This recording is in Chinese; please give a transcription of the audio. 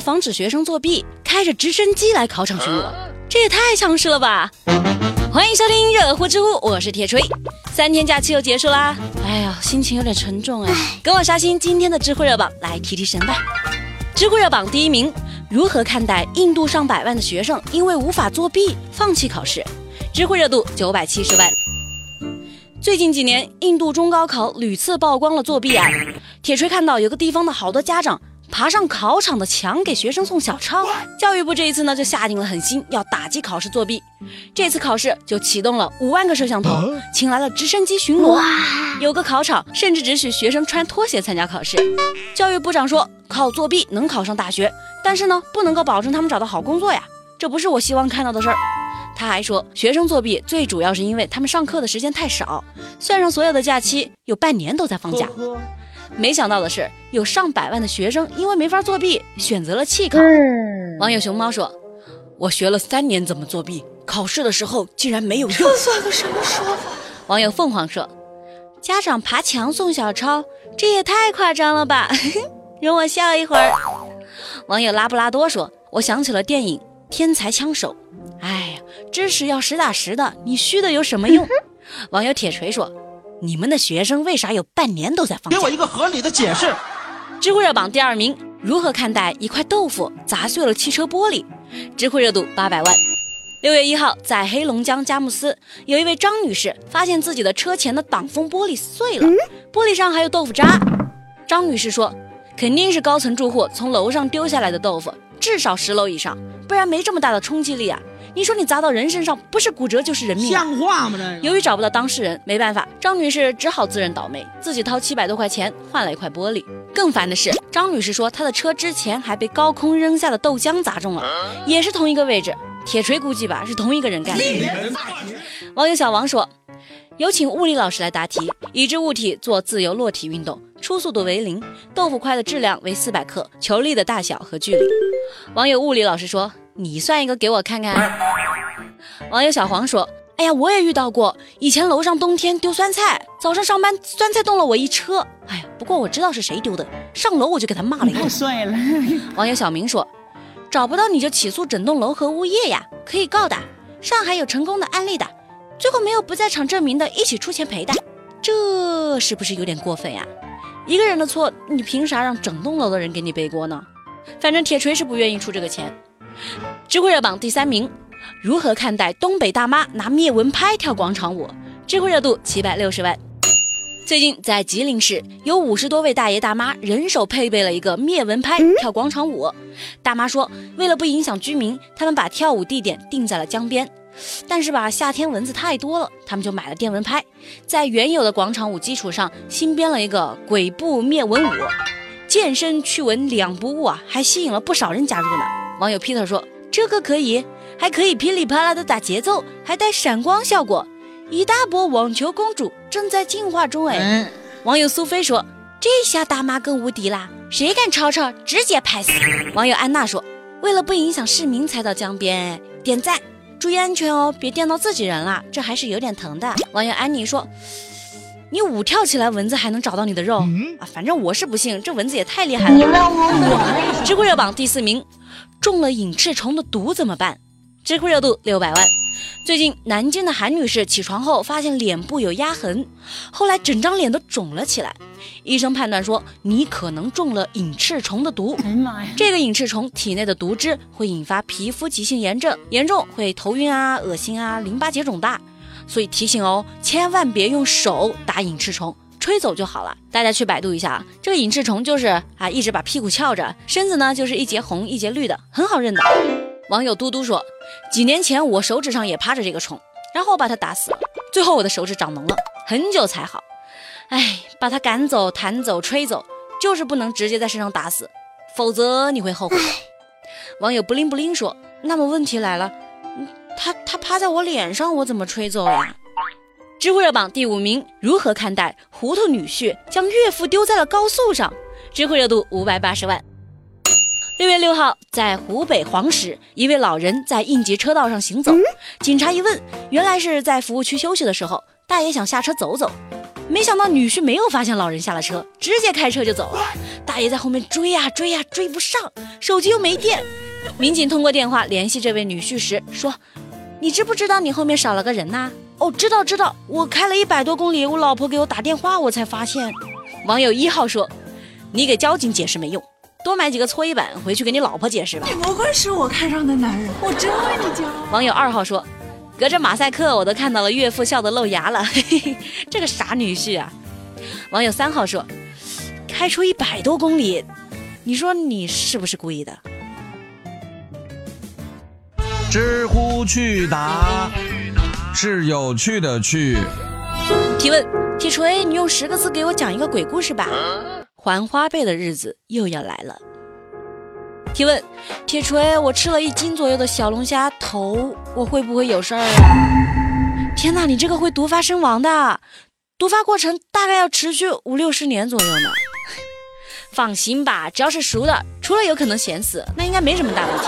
了防止学生作弊，开着直升机来考场巡逻，这也太强势了吧！欢迎收听热乎知乎，我是铁锤。三天假期又结束啦，哎呀，心情有点沉重哎。跟我刷新今天的知乎热榜，来提提神吧。知乎热榜第一名，如何看待印度上百万的学生因为无法作弊放弃考试？知乎热度九百七十万。最近几年，印度中高考屡次曝光了作弊案。铁锤看到有个地方的好多家长爬上考场的墙给学生送小抄。教育部这一次呢，就下定了狠心，要打击考试作弊。这次考试就启动了五万个摄像头，请来了直升机巡逻。有个考场甚至只许学生穿拖鞋参加考试。教育部长说，靠作弊能考上大学，但是呢，不能够保证他们找到好工作呀，这不是我希望看到的事儿。他还说，学生作弊最主要是因为他们上课的时间太少，算上所有的假期，有半年都在放假。没想到的是，有上百万的学生因为没法作弊，选择了弃考。网友熊猫说：“我学了三年怎么作弊，考试的时候竟然没有用。”这算个什么说法？网友凤凰说：“家长爬墙送小抄，这也太夸张了吧！容我笑一会儿。”网友拉布拉多说：“我想起了电影《天才枪手》。”哎呀，知识要实打实的，你虚的有什么用？网友铁锤说：“你们的学生为啥有半年都在放假？”给我一个合理的解释。知乎热榜第二名，如何看待一块豆腐砸碎了汽车玻璃？知乎热度八百万。六月一号，在黑龙江佳木斯，有一位张女士发现自己的车前的挡风玻璃碎了，玻璃上还有豆腐渣。张女士说：“肯定是高层住户从楼上丢下来的豆腐，至少十楼以上，不然没这么大的冲击力啊。”你说你砸到人身上，不是骨折就是人命，像话吗？这由于找不到当事人，没办法，张女士只好自认倒霉，自己掏七百多块钱换了一块玻璃。更烦的是，张女士说她的车之前还被高空扔下的豆浆砸中了，也是同一个位置。铁锤估计吧，是同一个人干的。网友小王说：“有请物理老师来答题，已知物体做自由落体运动，初速度为零，豆腐块的质量为四百克，球粒的大小和距离。”网友物理老师说。你算一个给我看看。网友小黄说：“哎呀，我也遇到过，以前楼上冬天丢酸菜，早上上班酸菜冻了我一车。哎呀，不过我知道是谁丢的，上楼我就给他骂了一顿。”太帅了。网友小明说：“找不到你就起诉整栋楼和物业呀，可以告的。上海有成功的案例的，最后没有不在场证明的，一起出钱赔的，这是不是有点过分呀？一个人的错，你凭啥让整栋楼的人给你背锅呢？反正铁锤是不愿意出这个钱。”知乎热榜第三名，如何看待东北大妈拿灭蚊拍跳广场舞？知乎热度七百六十万。最近在吉林市，有五十多位大爷大妈人手配备了一个灭蚊拍跳广场舞。大妈说，为了不影响居民，他们把跳舞地点定在了江边。但是吧，夏天蚊子太多了，他们就买了电蚊拍，在原有的广场舞基础上新编了一个鬼步灭蚊舞，健身驱蚊两不误啊，还吸引了不少人加入呢。网友 Peter 说：“这个可以，还可以噼里啪啦的打节奏，还带闪光效果。一大波网球公主正在进化中哎。”网友苏菲说：“这下大妈更无敌啦，谁敢吵吵，直接拍死。”网友安娜说：“为了不影响市民才到江边，点赞，注意安全哦，别电到自己人了，这还是有点疼的。”网友安妮说：“你舞跳起来，蚊子还能找到你的肉啊？反正我是不信，这蚊子也太厉害了。”你问我我。知乎热榜第四名。中了隐翅虫的毒怎么办？知乎热度六百万。最近南京的韩女士起床后发现脸部有压痕，后来整张脸都肿了起来。医生判断说你可能中了隐翅虫的毒。哎呀妈呀！这个隐翅虫体内的毒汁会引发皮肤急性炎症，严重会头晕啊、恶心啊、淋巴结肿大。所以提醒哦，千万别用手打隐翅虫。吹走就好了，大家去百度一下啊，这个隐翅虫就是啊，一直把屁股翘着，身子呢就是一节红一节绿的，很好认的。网友嘟嘟说，几年前我手指上也趴着这个虫，然后我把它打死了，最后我的手指长脓了，很久才好。哎，把它赶走、弹走、吹走，就是不能直接在身上打死，否则你会后悔。网友不灵不灵说，那么问题来了，他他趴在我脸上，我怎么吹走呀？知乎热榜第五名，如何看待糊涂女婿将岳父丢在了高速上？知乎热度五百八十万。六月六号，在湖北黄石，一位老人在应急车道上行走，警察一问，原来是在服务区休息的时候，大爷想下车走走。没想到女婿没有发现老人下了车，直接开车就走了。大爷在后面追呀追呀，追不上，手机又没电。民警通过电话联系这位女婿时说：“你知不知道你后面少了个人呐？”“哦，知道知道，我开了一百多公里，我老婆给我打电话，我才发现。”网友一号说：“你给交警解释没用，多买几个搓衣板回去给你老婆解释吧。”你不愧是我看上的男人，我真为你骄傲。网友二号说。隔着马赛克，我都看到了岳父笑得露牙了，嘿嘿，这个傻女婿啊！网友三号说：“开出一百多公里，你说你是不是故意的？”知乎趣答是有趣的趣。提问：铁锤，你用十个字给我讲一个鬼故事吧。还花呗的日子又要来了。提问：铁锤，我吃了一斤左右的小龙虾头，我会不会有事儿啊？天哪，你这个会毒发身亡的，毒发过程大概要持续五六十年左右呢。放心吧，只要是熟的，除了有可能咸死，那应该没什么大问题。